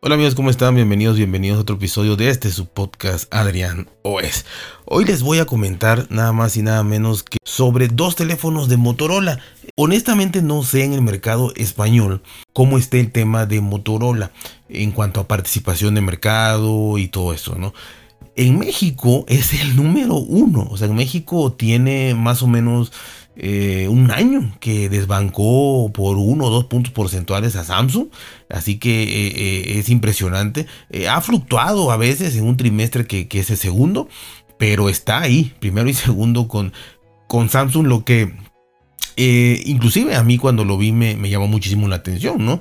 Hola amigos, ¿cómo están? Bienvenidos, bienvenidos a otro episodio de este su podcast Adrián OS. Hoy les voy a comentar nada más y nada menos que sobre dos teléfonos de Motorola. Honestamente no sé en el mercado español cómo esté el tema de Motorola en cuanto a participación de mercado y todo eso, ¿no? En México es el número uno, o sea, en México tiene más o menos eh, un año que desbancó por uno o dos puntos porcentuales a Samsung. Así que eh, eh, es impresionante. ha fluctuado a veces en un trimestre que, es el segundo, pero está ahí, primero y segundo con, con Samsung, lo que inclusive a mí cuando lo vi me, me llamó muchísimo la atención, ¿no?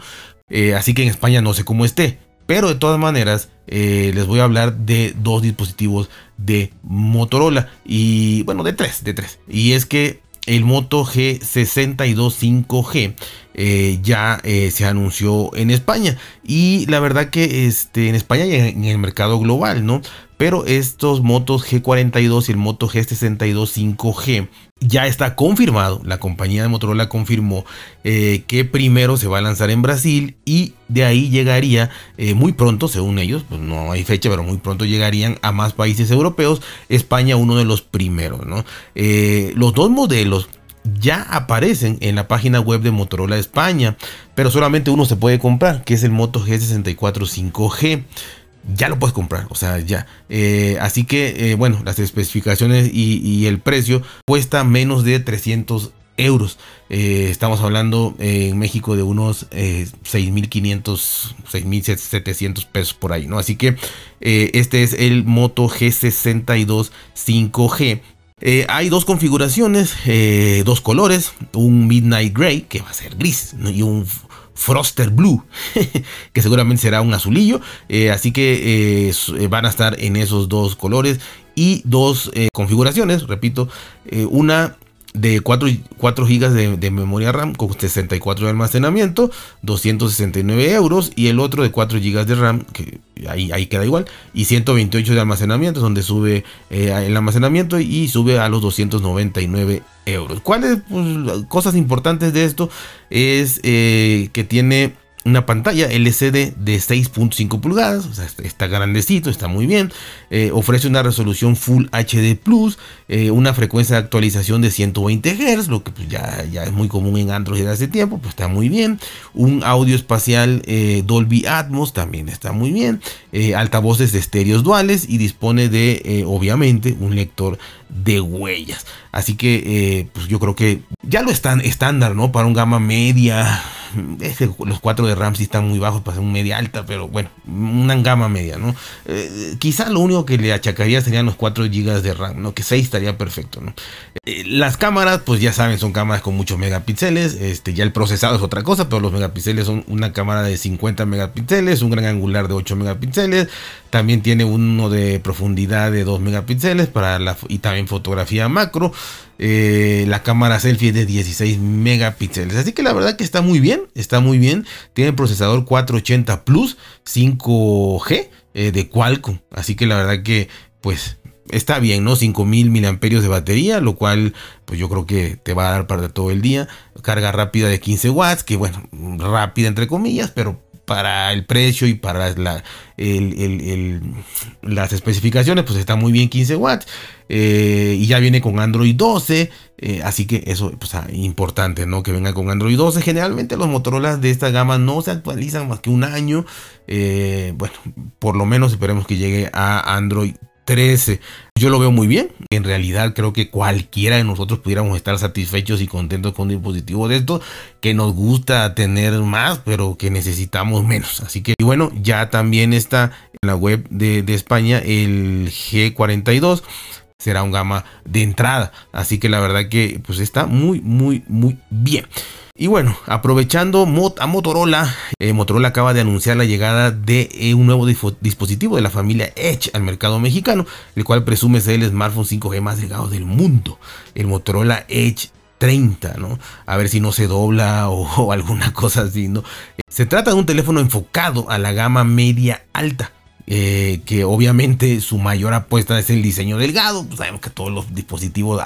así que en España no sé cómo esté. Pero de todas maneras, les voy a hablar de dos dispositivos de Motorola. Y bueno, de tres, de tres. Y es que el Moto G62 5G eh, ya eh, se anunció en España y la verdad que este, en España y en, el mercado global, ¿no? Pero estos motos G42 y el Moto G62 5G ya está confirmado, la compañía de Motorola confirmó eh, que primero se va a lanzar en Brasil y de ahí llegaría eh, muy pronto, según ellos, pues no hay fecha, pero muy pronto llegarían a más países europeos, España uno de los primeros, ¿no? Eh, los dos modelos ya aparecen en la página web de Motorola España, pero solamente uno se puede comprar, que es el Moto G64 5G ya lo puedes comprar, o sea, ya. Eh, así que, eh, bueno, las especificaciones y, el precio cuesta menos de 300 euros. Eh, estamos hablando en México de unos 6.500, 6.700 pesos por ahí, ¿no? Así que este es el Moto G62 5G. hay dos configuraciones, dos colores, un Midnight Gray, que va a ser gris, y un Froster Blue, que seguramente será un azulillo. Eh, así que eh, eh, van a estar en esos dos colores y dos configuraciones, repito, una de 4, 4 GB de, memoria RAM con 64 de almacenamiento, 269 euros, y el otro de 4 GB de RAM, que ahí, ahí queda igual, y 128 de almacenamiento, donde sube eh, el almacenamiento y sube a los 299 euros. ¿Cuáles pues, cosas importantes de esto? Es eh, que tiene una pantalla LCD de 6.5 pulgadas, está grandecito, está muy bien. Eh, ofrece una resolución Full HD Plus, eh, una frecuencia de actualización de 120 Hz, lo que pues, ya, ya, es muy común en Android hace tiempo, pues está muy bien. Un audio espacial eh, Dolby Atmos también está muy bien. altavoces de estéreos duales y dispone de, obviamente, un lector de huellas. Así que, pues yo creo que ya lo están estándar, ¿no? Para un gama media los 4 de RAM sí están muy bajos para ser un media alta, pero bueno, una gama media, ¿no? Eh, quizá lo único que le achacaría serían los 4 GB de RAM, ¿no? Que 6 estaría perfecto, ¿no? Eh, las cámaras, pues ya saben, son cámaras con muchos megapíxeles, este, ya el procesado es otra cosa, pero los megapíxeles son una cámara de 50 megapíxeles, un gran angular de 8 megapíxeles, también tiene uno de profundidad de 2 megapíxeles para y también fotografía macro. Eh, la cámara selfie es de 16 megapíxeles. Así que la verdad que está muy bien. Está muy bien. Tiene procesador 480 Plus 5G eh, de Qualcomm. Así que la verdad que pues está bien, ¿no? 5000 miliamperios de batería, lo cual pues yo creo que te va a dar para todo el día. Carga rápida de 15 watts, que bueno, rápida entre comillas, pero para el precio y para la, las especificaciones, pues está muy bien 15 watts. Eh, y ya viene con Android 12. Eh, así que eso es pues, ah, importante, ¿no? Que venga con Android 12. Generalmente los Motorola de esta gama no se actualizan más que un año. Eh, bueno, por lo menos esperemos que llegue a Android 13. Yo lo veo muy bien. En realidad creo que cualquiera de nosotros pudiéramos estar satisfechos y contentos con un dispositivo de esto que nos gusta tener más, pero que necesitamos menos. Así que, y bueno, ya también está en la web de, de España el G42 será un gama de entrada. Así que la verdad que pues está muy, muy, muy bien. Y bueno, aprovechando a Motorola, eh, Motorola acaba de anunciar la llegada de eh, un nuevo dispositivo de la familia Edge al mercado mexicano, el cual presume ser el smartphone 5G más delgado del mundo, el Motorola Edge 30, ¿no? A ver si no se dobla o, alguna cosa así, ¿no? Se trata de un teléfono enfocado a la gama media alta. Eh, que obviamente su mayor apuesta es el diseño delgado. Pues sabemos que todos los dispositivos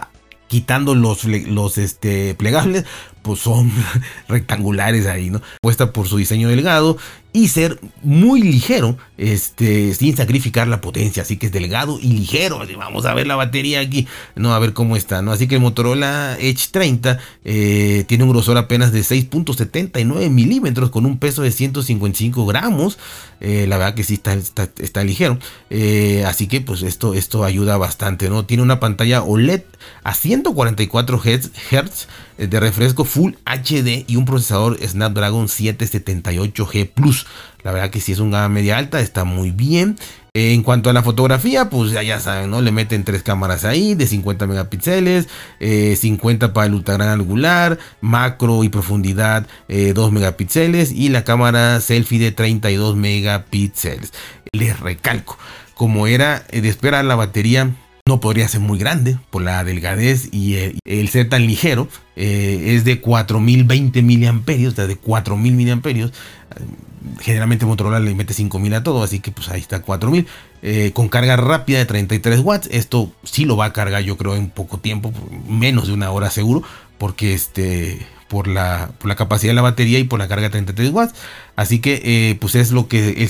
quitando los, los este, plegables, pues son rectangulares ahí, ¿no? Puesta por su diseño delgado y ser muy ligero, este, sin sacrificar la potencia, así que es delgado y ligero. Vamos a ver la batería aquí, no a ver cómo está, ¿no? Así que el Motorola Edge 30 eh, tiene un grosor apenas de 6.79 milímetros con un peso de 155 gramos. Eh, la verdad que sí está, está, ligero, eh, así que pues esto, esto ayuda bastante, ¿no? Tiene una pantalla OLED a 144 Hz de refresco Full HD y un procesador Snapdragon 778G Plus. La verdad que si es un gama media alta, está muy bien. En cuanto a la fotografía, pues ya, ya saben, ¿no? Le meten tres cámaras ahí de 50 megapíxeles, 50 eh, para el ultra gran angular, macro y profundidad 2 eh, megapíxeles y la cámara selfie de 32 megapíxeles. Les recalco, como era de esperar la batería no podría ser muy grande por la delgadez y el, ser tan ligero. Eh, es de 4020 miliamperios, de 4000 miliamperios. Generalmente Motorola le mete 5000 a todo, así que pues ahí está 4000. Eh, con carga rápida de 33 watts. Esto sí lo va a cargar yo creo en poco tiempo, menos de una hora seguro, porque este por la, por la capacidad de la batería y por la carga de 33 watts. Así que eh, pues es lo que,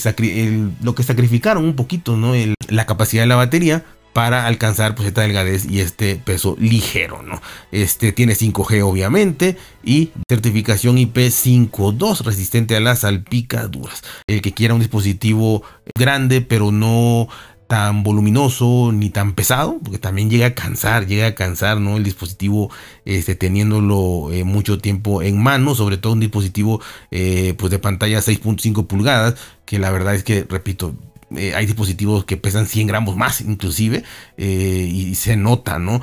lo que sacrificaron un poquito, ¿no? la capacidad de la batería para alcanzar pues esta delgadez y este peso ligero, ¿no? Este tiene 5G obviamente y certificación IP52 resistente a las salpicaduras. El que quiera un dispositivo grande pero no tan voluminoso ni tan pesado, porque también llega a cansar, llega a cansar, ¿no? El dispositivo este, teniéndolo eh, mucho tiempo en mano, sobre todo un dispositivo eh, pues de pantalla 6.5 pulgadas, que la verdad es que, repito, eh, hay dispositivos que pesan 100 gramos más inclusive eh, y se nota, ¿no?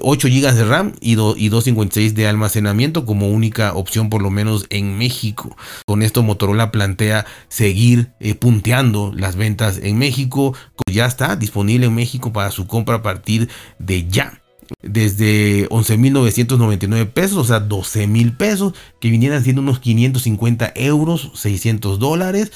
8 eh, GB de RAM y, y 256 de almacenamiento como única opción por lo menos en México. Con esto Motorola plantea seguir punteando las ventas en México. Ya está disponible en México para su compra a partir de ya desde 11.999 pesos, o sea, 12.000 pesos, que vinieran siendo unos 550 euros, 600 dólares.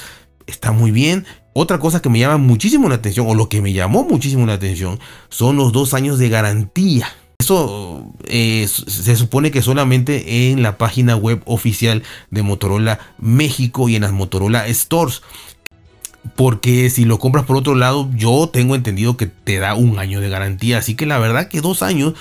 Está muy bien. Otra cosa que me llama muchísimo la atención, o lo que me llamó muchísimo la atención, son los dos años de garantía. Eso eh, se supone que solamente en la página web oficial de Motorola México y en las Motorola Stores. Porque si lo compras por otro lado, yo tengo entendido que te da un año de garantía. Así que la verdad que dos años,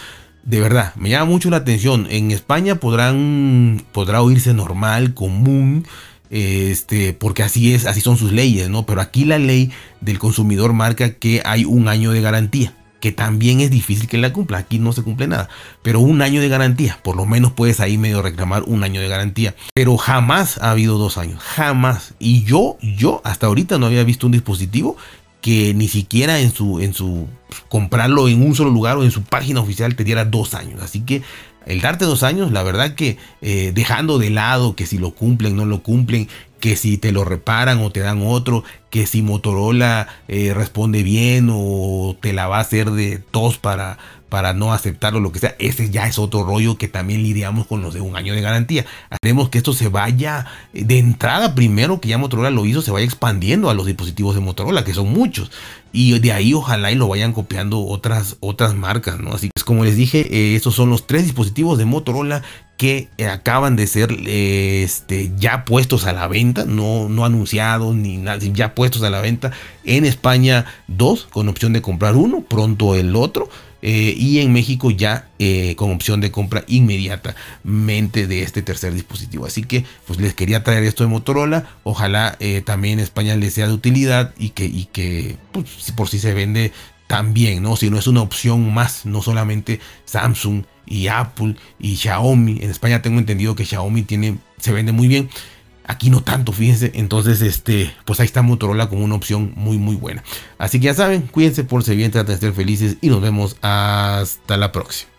de verdad, me llama mucho la atención. En España podrán, podrá oírse normal, común este, porque así es, así son sus leyes, ¿no? Pero aquí la ley del consumidor marca que hay un año de garantía, que también es difícil que la cumpla, aquí no se cumple nada, pero un año de garantía, por lo menos puedes ahí medio reclamar un año de garantía, pero jamás ha habido dos años, jamás, y yo, yo hasta ahorita no había visto un dispositivo que ni siquiera en su, en su, comprarlo en un solo lugar o en su página oficial te diera dos años, así que el darte dos años, la verdad que eh, dejando de lado que si lo cumplen, no lo cumplen, que si te lo reparan o te dan otro, que si Motorola eh, responde bien o te la va a hacer de tos para, para no aceptarlo, lo que sea, ese ya es otro rollo que también lidiamos con los de un año de garantía. Haremos que esto se vaya eh, de entrada primero, que ya Motorola lo hizo, se vaya expandiendo a los dispositivos de Motorola, que son muchos. Y de ahí ojalá y lo vayan copiando otras, otras marcas, ¿no? Así que como les dije, eh, estos son los tres dispositivos de Motorola que acaban de ser este, ya puestos a la venta, no, no anunciados ni nada, ya puestos a la venta. En España dos, con opción de comprar uno, pronto el otro. Eh, y en México ya eh, con opción de compra inmediatamente de este tercer dispositivo. Así que pues les quería traer esto de Motorola. Ojalá eh, también España les sea de utilidad y que, y que pues, por si se vende también, ¿no? Si no es una opción más, no solamente Samsung y Apple y Xiaomi. En España tengo entendido que Xiaomi tiene, se vende muy bien. Aquí no tanto, fíjense. Entonces, este, pues ahí está Motorola como una opción muy, muy buena. Así que ya saben, cuídense, por si bien, traten de ser felices y nos vemos hasta la próxima.